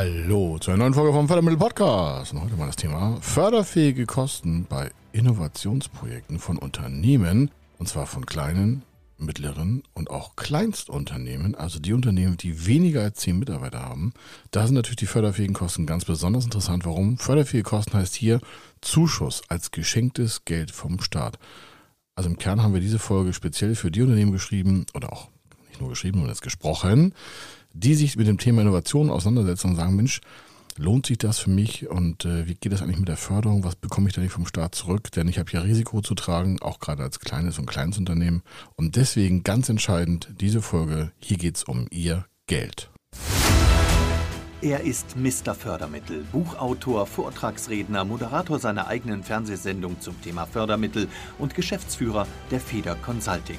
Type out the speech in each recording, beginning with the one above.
Hallo zu einer neuen Folge vom Fördermittel Podcast. Und heute mal das Thema förderfähige Kosten bei Innovationsprojekten von Unternehmen. Und zwar von kleinen, mittleren und auch Kleinstunternehmen, also die Unternehmen, die weniger als zehn Mitarbeiter haben. Da sind natürlich die förderfähigen Kosten ganz besonders interessant. Warum? Förderfähige Kosten heißt hier Zuschuss als geschenktes Geld vom Staat. Also im Kern haben wir diese Folge speziell für die Unternehmen geschrieben oder auch nicht nur geschrieben, sondern jetzt gesprochen, die sich mit dem Thema Innovation auseinandersetzen und sagen, Mensch, lohnt sich das für mich und äh, wie geht das eigentlich mit der Förderung? Was bekomme ich da nicht vom Staat zurück? Denn ich habe ja Risiko zu tragen, auch gerade als kleines und kleines Unternehmen. Und deswegen ganz entscheidend diese Folge, hier geht es um Ihr Geld. Er ist Mr. Fördermittel, Buchautor, Vortragsredner, Moderator seiner eigenen Fernsehsendung zum Thema Fördermittel und Geschäftsführer der Feder Consulting.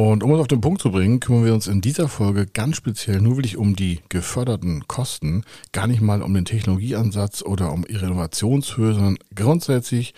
Und um es auf den Punkt zu bringen, kümmern wir uns in dieser Folge ganz speziell nur wirklich um die geförderten Kosten, gar nicht mal um den Technologieansatz oder um ihre Innovationshöhe, sondern grundsätzlich,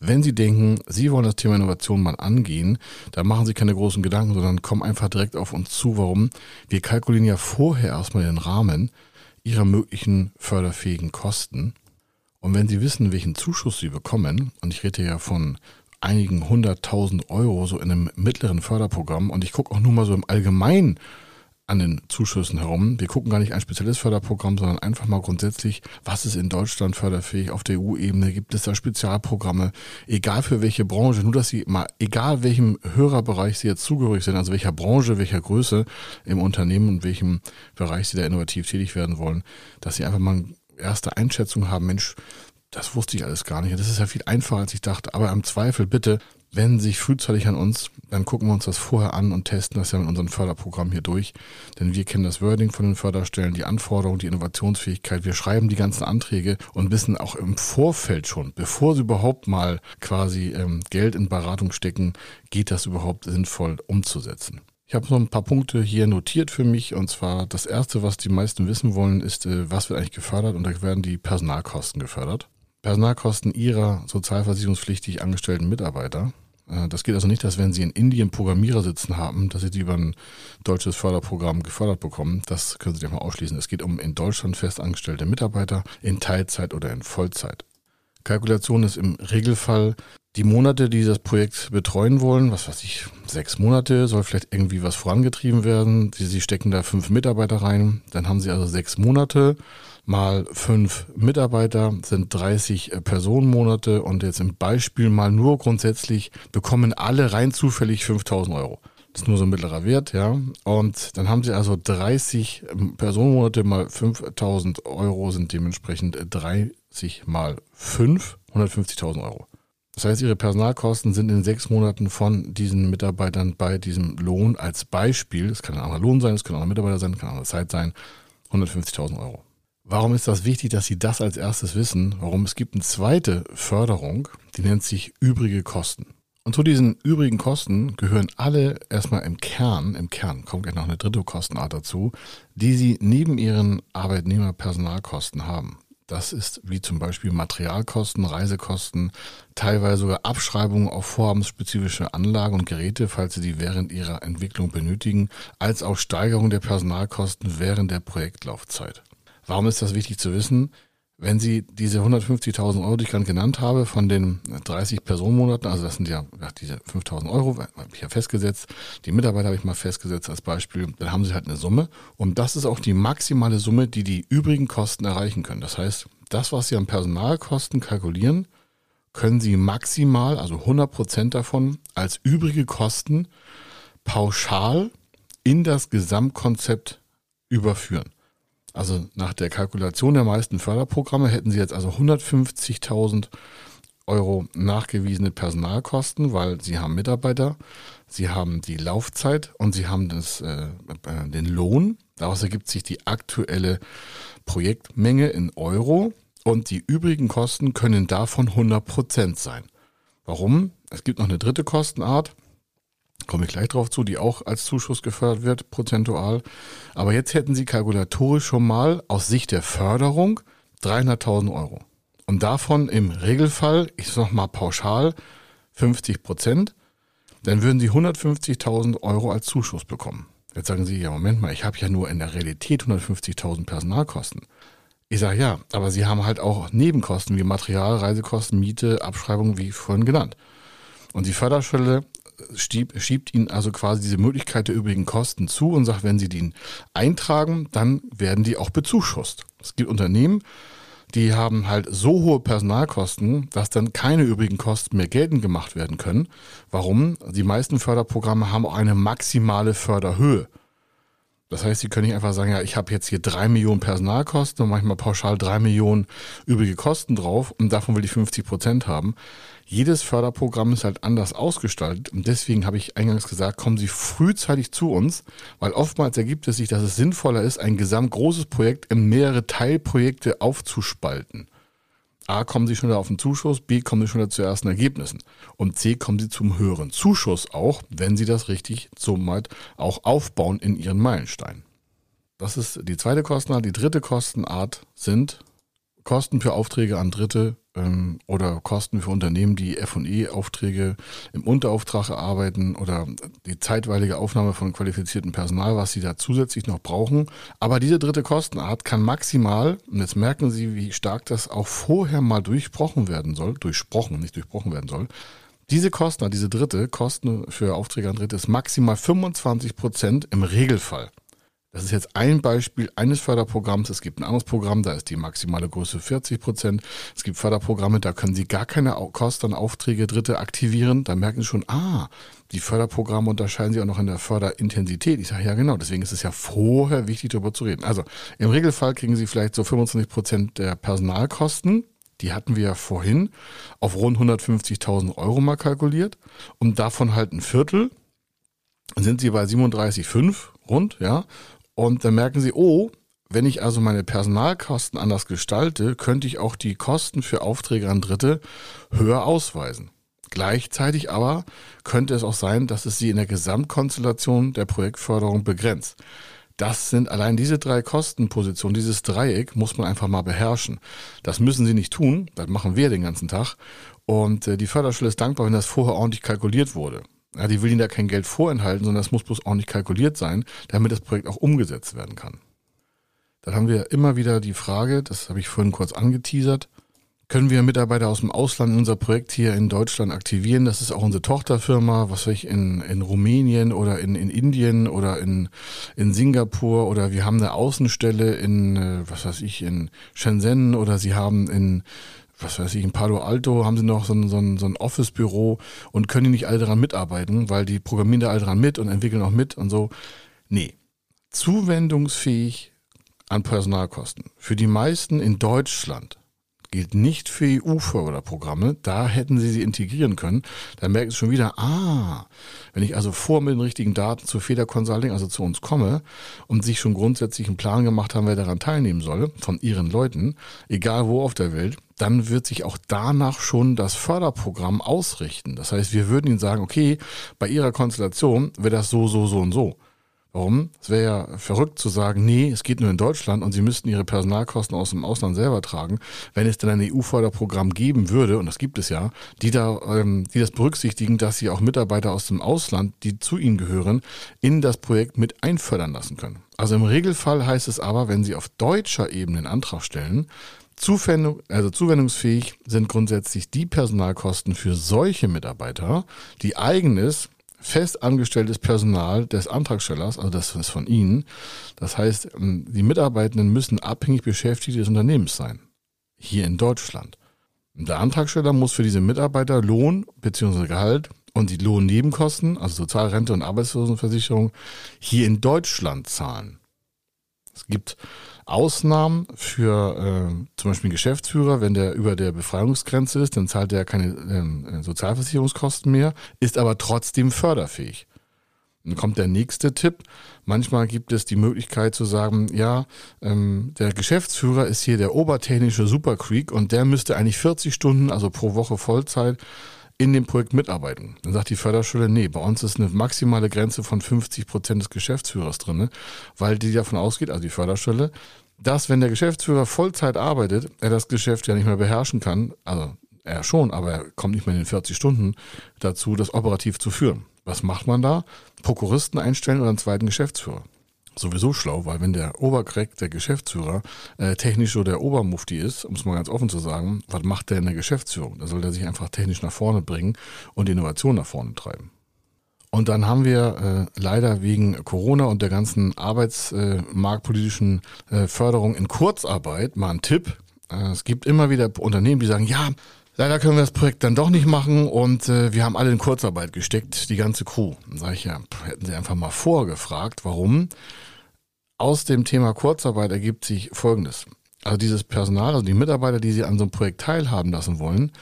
wenn Sie denken, Sie wollen das Thema Innovation mal angehen, dann machen Sie keine großen Gedanken, sondern kommen einfach direkt auf uns zu. Warum? Wir kalkulieren ja vorher erstmal den Rahmen Ihrer möglichen förderfähigen Kosten. Und wenn Sie wissen, welchen Zuschuss Sie bekommen, und ich rede ja von einigen hunderttausend Euro so in einem mittleren Förderprogramm und ich gucke auch nur mal so im Allgemeinen an den Zuschüssen herum. Wir gucken gar nicht ein spezielles Förderprogramm, sondern einfach mal grundsätzlich, was ist in Deutschland förderfähig auf der EU-Ebene? Gibt es da Spezialprogramme? Egal für welche Branche, nur dass Sie mal, egal welchem Hörerbereich Sie jetzt zugehörig sind, also welcher Branche, welcher Größe im Unternehmen und welchem Bereich Sie da innovativ tätig werden wollen, dass Sie einfach mal eine erste Einschätzung haben, Mensch, das wusste ich alles gar nicht. Das ist ja viel einfacher, als ich dachte. Aber im Zweifel bitte wenden Sie sich frühzeitig an uns. Dann gucken wir uns das vorher an und testen das ja mit unserem Förderprogramm hier durch. Denn wir kennen das Wording von den Förderstellen, die Anforderungen, die Innovationsfähigkeit. Wir schreiben die ganzen Anträge und wissen auch im Vorfeld schon, bevor Sie überhaupt mal quasi ähm, Geld in Beratung stecken, geht das überhaupt sinnvoll umzusetzen. Ich habe noch ein paar Punkte hier notiert für mich. Und zwar das Erste, was die meisten wissen wollen, ist, äh, was wird eigentlich gefördert? Und da werden die Personalkosten gefördert. Personalkosten ihrer sozialversicherungspflichtig angestellten Mitarbeiter. Äh, das geht also nicht, dass wenn Sie in Indien Programmierer sitzen haben, dass Sie die über ein deutsches Förderprogramm gefördert bekommen. Das können Sie ja mal ausschließen. Es geht um in Deutschland festangestellte Mitarbeiter in Teilzeit oder in Vollzeit. Kalkulation ist im Regelfall die Monate, die das Projekt betreuen wollen, was weiß ich, sechs Monate, soll vielleicht irgendwie was vorangetrieben werden. Sie, sie stecken da fünf Mitarbeiter rein, dann haben Sie also sechs Monate mal fünf Mitarbeiter sind 30 Personenmonate und jetzt im Beispiel mal nur grundsätzlich bekommen alle rein zufällig 5000 Euro. Das ist nur so ein mittlerer Wert, ja. Und dann haben sie also 30 Personenmonate mal 5000 Euro sind dementsprechend 30 mal 5, 150.000 Euro. Das heißt, ihre Personalkosten sind in sechs Monaten von diesen Mitarbeitern bei diesem Lohn als Beispiel, es kann ein anderer Lohn sein, es kann auch ein Mitarbeiter sein, es kann eine andere Zeit sein, 150.000 Euro. Warum ist das wichtig, dass Sie das als erstes wissen? Warum? Es gibt eine zweite Förderung, die nennt sich übrige Kosten. Und zu diesen übrigen Kosten gehören alle erstmal im Kern, im Kern kommt gleich noch eine dritte Kostenart dazu, die Sie neben Ihren Arbeitnehmerpersonalkosten haben. Das ist wie zum Beispiel Materialkosten, Reisekosten, teilweise sogar Abschreibungen auf vorhabensspezifische Anlagen und Geräte, falls Sie die während Ihrer Entwicklung benötigen, als auch Steigerung der Personalkosten während der Projektlaufzeit. Warum ist das wichtig zu wissen? Wenn Sie diese 150.000 Euro, die ich gerade genannt habe, von den 30 Personenmonaten, also das sind ja, diese 5.000 Euro, habe ich ja festgesetzt, die Mitarbeiter habe ich mal festgesetzt als Beispiel, dann haben Sie halt eine Summe. Und das ist auch die maximale Summe, die die übrigen Kosten erreichen können. Das heißt, das, was Sie an Personalkosten kalkulieren, können Sie maximal, also 100 Prozent davon, als übrige Kosten pauschal in das Gesamtkonzept überführen. Also nach der Kalkulation der meisten Förderprogramme hätten sie jetzt also 150.000 Euro nachgewiesene Personalkosten, weil Sie haben Mitarbeiter, Sie haben die Laufzeit und Sie haben das, äh, äh den Lohn. Daraus ergibt sich die aktuelle Projektmenge in Euro und die übrigen Kosten können davon 100 Prozent sein. Warum? Es gibt noch eine dritte Kostenart komme ich gleich drauf zu, die auch als Zuschuss gefördert wird, prozentual. Aber jetzt hätten Sie kalkulatorisch schon mal aus Sicht der Förderung 300.000 Euro. Und davon im Regelfall, ich sag mal pauschal, 50 Prozent, dann würden Sie 150.000 Euro als Zuschuss bekommen. Jetzt sagen Sie, ja, Moment mal, ich habe ja nur in der Realität 150.000 Personalkosten. Ich sage ja, aber Sie haben halt auch Nebenkosten wie Material, Reisekosten, Miete, Abschreibung, wie vorhin genannt. Und die Förderschwelle stieb, schiebt ihnen also quasi diese Möglichkeit der übrigen Kosten zu und sagt, wenn sie die eintragen, dann werden die auch bezuschusst. Es gibt Unternehmen, die haben halt so hohe Personalkosten, dass dann keine übrigen Kosten mehr geltend gemacht werden können. Warum? Die meisten Förderprogramme haben auch eine maximale Förderhöhe. Das heißt, Sie können nicht einfach sagen, ja, ich habe jetzt hier drei Millionen Personalkosten und manchmal pauschal drei Millionen übrige Kosten drauf und davon will ich 50 Prozent haben. Jedes Förderprogramm ist halt anders ausgestaltet und deswegen habe ich eingangs gesagt, kommen Sie frühzeitig zu uns, weil oftmals ergibt es sich, dass es sinnvoller ist, ein gesamt großes Projekt in mehrere Teilprojekte aufzuspalten. A, kommen Sie schneller auf den Zuschuss, B, kommen Sie schneller zu ersten Ergebnissen. Und C, kommen Sie zum höheren Zuschuss auch, wenn Sie das richtig somit auch aufbauen in Ihren Meilenstein. Das ist die zweite Kostenart. Die dritte Kostenart sind Kosten für Aufträge an Dritte ähm, oder Kosten für Unternehmen, die F&E-Aufträge im Unterauftrag erarbeiten oder die zeitweilige Aufnahme von qualifiziertem Personal, was sie da zusätzlich noch brauchen. Aber diese dritte Kostenart kann maximal, und jetzt merken Sie, wie stark das auch vorher mal durchbrochen werden soll, durchsprochen, nicht durchbrochen werden soll, diese Kosten, diese dritte Kosten für Aufträge an Dritte ist maximal 25 Prozent im Regelfall. Das ist jetzt ein Beispiel eines Förderprogramms. Es gibt ein anderes Programm, da ist die maximale Größe 40 Prozent. Es gibt Förderprogramme, da können Sie gar keine Kosten an Aufträge Dritte aktivieren. Da merken Sie schon, ah, die Förderprogramme unterscheiden sich auch noch in der Förderintensität. Ich sage, ja genau, deswegen ist es ja vorher wichtig, darüber zu reden. Also im Regelfall kriegen Sie vielleicht so 25 Prozent der Personalkosten. Die hatten wir ja vorhin auf rund 150.000 Euro mal kalkuliert. Und davon halt ein Viertel sind Sie bei 37,5 rund, ja. Und dann merken sie, oh, wenn ich also meine Personalkosten anders gestalte, könnte ich auch die Kosten für Aufträge an Dritte höher ausweisen. Gleichzeitig aber könnte es auch sein, dass es sie in der Gesamtkonstellation der Projektförderung begrenzt. Das sind allein diese drei Kostenpositionen, dieses Dreieck muss man einfach mal beherrschen. Das müssen Sie nicht tun, das machen wir den ganzen Tag. Und äh, die Förderstelle ist dankbar, wenn das vorher ordentlich kalkuliert wurde. Ja, die will ihnen da kein Geld vorenthalten, sondern das muss bloß auch nicht kalkuliert sein, damit das Projekt auch umgesetzt werden kann. Dann haben wir immer wieder die Frage, das habe ich vorhin kurz angeteasert, können wir Mitarbeiter aus dem Ausland in unser Projekt hier in Deutschland aktivieren? Das ist auch unsere Tochterfirma, was weiß ich, in, in Rumänien oder in, in Indien oder in, in Singapur oder wir haben eine Außenstelle in, äh, was weiß ich, in Shenzhen oder sie haben in was weiß ich, in Palo Alto haben sie noch so ein, so ein, so ein Office-Büro und können die nicht alle daran mitarbeiten, weil die programmieren da alle dran mit und entwickeln auch mit und so. Nee. Zuwendungsfähig an Personalkosten. Für die meisten in Deutschland gilt nicht für EU-Förderprogramme. Da hätten sie sie integrieren können. Da merken sie schon wieder, ah, wenn ich also vor mit den richtigen Daten zu Feder Consulting, also zu uns komme und sich schon grundsätzlich einen Plan gemacht haben, wer daran teilnehmen soll, von ihren Leuten, egal wo auf der Welt, dann wird sich auch danach schon das Förderprogramm ausrichten. Das heißt, wir würden ihnen sagen, okay, bei ihrer Konstellation wäre das so, so, so und so. Warum? Es wäre ja verrückt zu sagen, nee, es geht nur in Deutschland und sie müssten ihre Personalkosten aus dem Ausland selber tragen, wenn es dann ein EU-Förderprogramm geben würde, und das gibt es ja, die da, ähm, die das berücksichtigen, dass sie auch Mitarbeiter aus dem Ausland, die zu ihnen gehören, in das Projekt mit einfördern lassen können. Also im Regelfall heißt es aber, wenn sie auf deutscher Ebene einen Antrag stellen, Zuwendung, also zuwendungsfähig sind grundsätzlich die Personalkosten für solche Mitarbeiter, die eigenes fest angestelltes Personal des Antragstellers, also das ist von Ihnen. Das heißt, ähm, die Mitarbeitenden müssen abhängig Beschäftigte des Unternehmens sein. Hier in Deutschland. Der Antragsteller muss für diese Mitarbeiter Lohn bzw. Gehalt und die Lohnnebenkosten, also Sozialrente und Arbeitslosenversicherung, hier in Deutschland zahlen. Es gibt Ausnahmen für äh, zum Beispiel einen Geschäftsführer, wenn der über der Befreiungsgrenze ist, dann zahlt er keine äh, Sozialversicherungskosten mehr, ist aber trotzdem förderfähig. Dann kommt der nächste Tipp. Manchmal gibt es die Möglichkeit zu sagen, ja, ähm, der Geschäftsführer ist hier der obertechnische Supercreek und der müsste eigentlich 40 Stunden, also pro Woche Vollzeit, in dem Projekt mitarbeiten. Dann sagt die Förderschule, nee, bei uns ist eine maximale Grenze von 50 Prozent des Geschäftsführers drin, weil die davon ausgeht, also die Förderschule, dass wenn der Geschäftsführer Vollzeit arbeitet, er das Geschäft ja nicht mehr beherrschen kann, also er schon, aber er kommt nicht mehr in den 40 Stunden dazu, das operativ zu führen. Was macht man da? Prokuristen einstellen oder einen zweiten Geschäftsführer sowieso schlau, weil wenn der Obercrack, der Geschäftsführer, äh, technisch oder der Obermufti ist, um es mal ganz offen zu sagen, was macht der in der Geschäftsführung? Da soll der sich einfach technisch nach vorne bringen und Innovation nach vorne treiben. Und dann haben wir äh, leider wegen Corona und der ganzen arbeitsmarktpolitischen äh, äh, Förderung in Kurzarbeit mal einen Tipp. Äh, es gibt immer wieder Unternehmen, die sagen, ja, Leider können wir das Projekt dann doch nicht machen und äh, wir haben alle in Kurzarbeit gesteckt, die ganze Crew. Dann sage ich ja, hätten Sie einfach mal vorgefragt, warum? Aus dem Thema Kurzarbeit ergibt sich Folgendes. Also dieses Personal, also die Mitarbeiter, die Sie an so einem Projekt teilhaben lassen wollen,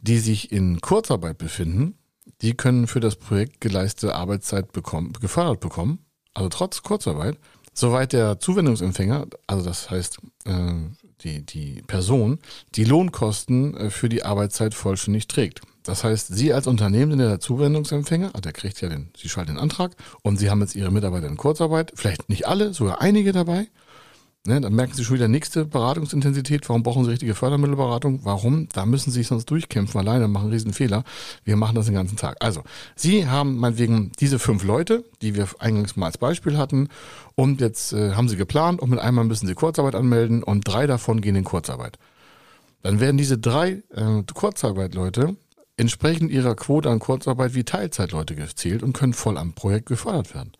die sich in Kurzarbeit befinden, die können für das Projekt geleistete Arbeitszeit bekommen, gefördert bekommen, also trotz Kurzarbeit, soweit der Zuwendungsempfänger, also das heißt äh, die, die Person, die Lohnkosten äh, für die Arbeitszeit vollständig trägt. Das heißt, Sie als Unternehmen sind der Zuwendungsempfänger, also der kriegt ja den, Sie schalten den Antrag und Sie haben jetzt Ihre Mitarbeiter in Kurzarbeit, vielleicht nicht alle, sogar einige dabei. Ne, dann merken Sie schon wieder nächste Beratungsintensität. Warum brauchen Sie richtige Fördermittelberatung? Warum? Da müssen Sie sich sonst durchkämpfen alleine, machen einen riesen Fehler. Wir machen das den ganzen Tag. Also, Sie haben meinetwegen diese fünf Leute, die wir eingangs mal als Beispiel hatten. Und jetzt äh, haben Sie geplant und mit einmal müssen Sie Kurzarbeit anmelden und drei davon gehen in Kurzarbeit. Dann werden diese drei äh, Kurzarbeit-Leute entsprechend ihrer Quote an Kurzarbeit wie Teilzeitleute gezählt und können voll am Projekt gefördert werden.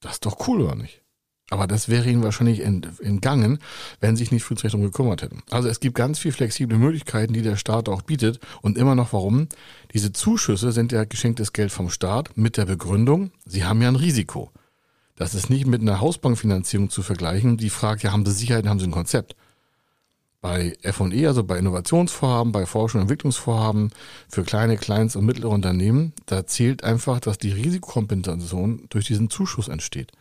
Das ist doch cool, oder nicht? Aber das wäre ihnen wahrscheinlich entgangen, wenn sie sich nicht frühzeitig darum gekümmert hätten. Also es gibt ganz viel flexible Möglichkeiten, die der Staat auch bietet. Und immer noch warum? Diese Zuschüsse sind ja geschenktes Geld vom Staat mit der Begründung, sie haben ja ein Risiko. Das ist nicht mit einer Hausbankfinanzierung zu vergleichen. Die fragt ja, haben sie Sicherheit, haben sie ein Konzept? Bei F&E, also bei Innovationsvorhaben, bei Forschung und Entwicklungsvorhaben für kleine, kleins und mittlere Unternehmen, da zählt einfach, dass die Risikokompensation durch diesen Zuschuss entsteht.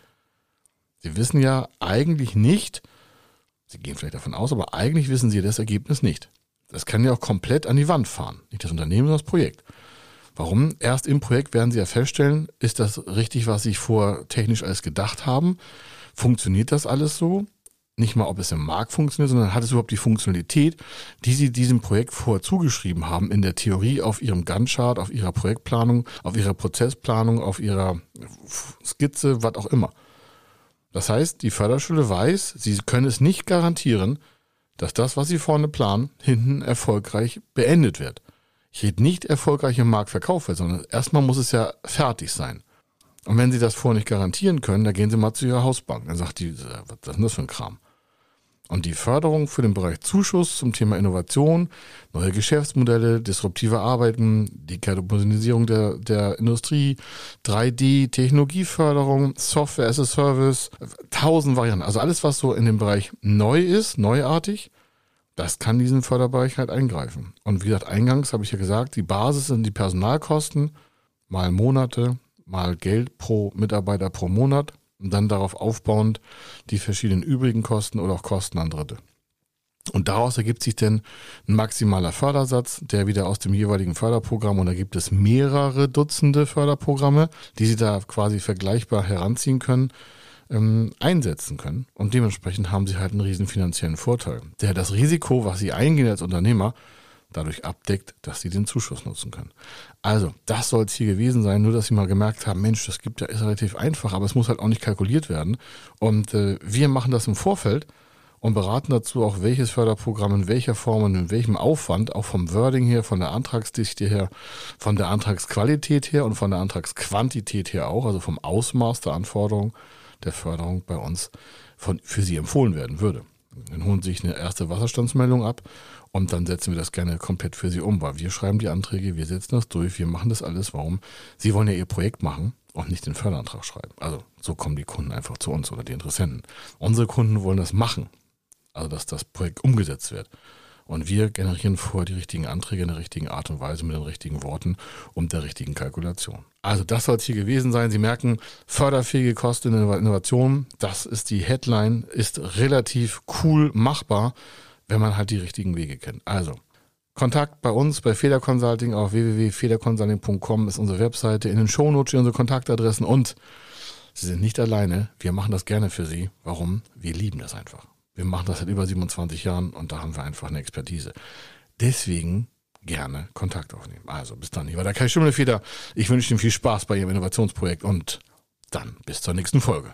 Sie wissen ja eigentlich nicht, Sie gehen vielleicht davon aus, aber eigentlich wissen Sie das Ergebnis nicht. Das kann ja auch komplett an die Wand fahren. Nicht das Unternehmen, sondern das Projekt. Warum? Erst im Projekt werden Sie ja feststellen, ist das richtig, was Sie vor technisch alles gedacht haben? Funktioniert das alles so? Nicht mal, ob es im Markt funktioniert, sondern hat es überhaupt die Funktionalität, die Sie diesem Projekt vorher zugeschrieben haben, in der Theorie, auf Ihrem Gantt-Chart, auf Ihrer Projektplanung, auf Ihrer Prozessplanung, auf Ihrer Skizze, was auch immer. Das heißt, die Förderschule weiß, sie können es nicht garantieren, dass das, was sie vorne planen, hinten erfolgreich beendet wird. Ich rede nicht erfolgreich im Markt verkauft sondern erstmal muss es ja fertig sein. Und wenn sie das vorher nicht garantieren können, dann gehen sie mal zu ihrer Hausbank. Dann sagt die, was ist denn das für ein Kram? Und die Förderung für den Bereich Zuschuss zum Thema Innovation, neue Geschäftsmodelle, disruptive Arbeiten, die Karbonisierung der, der Industrie, 3D, Technologieförderung, Software as a Service, tausend Varianten. Also alles, was so in dem Bereich neu ist, neuartig, das kann diesen Förderbereich halt eingreifen. Und wie gesagt, eingangs habe ich ja gesagt, die Basis sind die Personalkosten, mal Monate, mal Geld pro Mitarbeiter pro Monat und dann darauf aufbauend die verschiedenen übrigen Kosten oder auch Kosten an Dritte. Und daraus ergibt sich dann ein maximaler Fördersatz, der wieder aus dem jeweiligen Förderprogramm, und da gibt es mehrere Dutzende Förderprogramme, die Sie da quasi vergleichbar heranziehen können, ähm, einsetzen können. Und dementsprechend haben Sie halt einen riesen finanziellen Vorteil, der das Risiko, was Sie eingehen als Unternehmer, dadurch abdeckt, dass sie den Zuschuss nutzen können. Also, das soll es hier gewesen sein, nur dass sie mal gemerkt haben, Mensch, das gibt ja, ist relativ einfach, aber es muss halt auch nicht kalkuliert werden. Und äh, wir machen das im Vorfeld und beraten dazu auch, welches Förderprogramm in welcher Form und in welchem Aufwand, auch vom Wording her, von der Antragsdichte her, von der Antragsqualität her und von der Antragsquantität her auch, also vom Ausmaß der Anforderung der Förderung bei uns von, für Sie empfohlen werden würde. Dann holen Sie sich eine erste Wasserstandsmeldung ab und dann setzen wir das gerne komplett für Sie um, weil wir schreiben die Anträge, wir setzen das durch, wir machen das alles. Warum? Sie wollen ja Ihr Projekt machen und nicht den Förderantrag schreiben. Also so kommen die Kunden einfach zu uns oder die Interessenten. Unsere Kunden wollen das machen. Also dass das Projekt umgesetzt wird. Und wir generieren vorher die richtigen Anträge in der richtigen Art und Weise mit den richtigen Worten und der richtigen Kalkulation. Also das soll es hier gewesen sein. Sie merken, förderfähige Kosten in Innovation, das ist die Headline, ist relativ cool machbar, wenn man halt die richtigen Wege kennt. Also Kontakt bei uns bei Feder Consulting auf www.federconsulting.com ist unsere Webseite. In den Shownotes stehen unsere Kontaktadressen und Sie sind nicht alleine. Wir machen das gerne für Sie. Warum? Wir lieben das einfach. Wir machen das seit über 27 Jahren und da haben wir einfach eine Expertise. Deswegen gerne Kontakt aufnehmen. Also bis dann. Ich war der Kai Schimmelfeder. Ich wünsche Ihnen viel Spaß bei Ihrem Innovationsprojekt und dann bis zur nächsten Folge.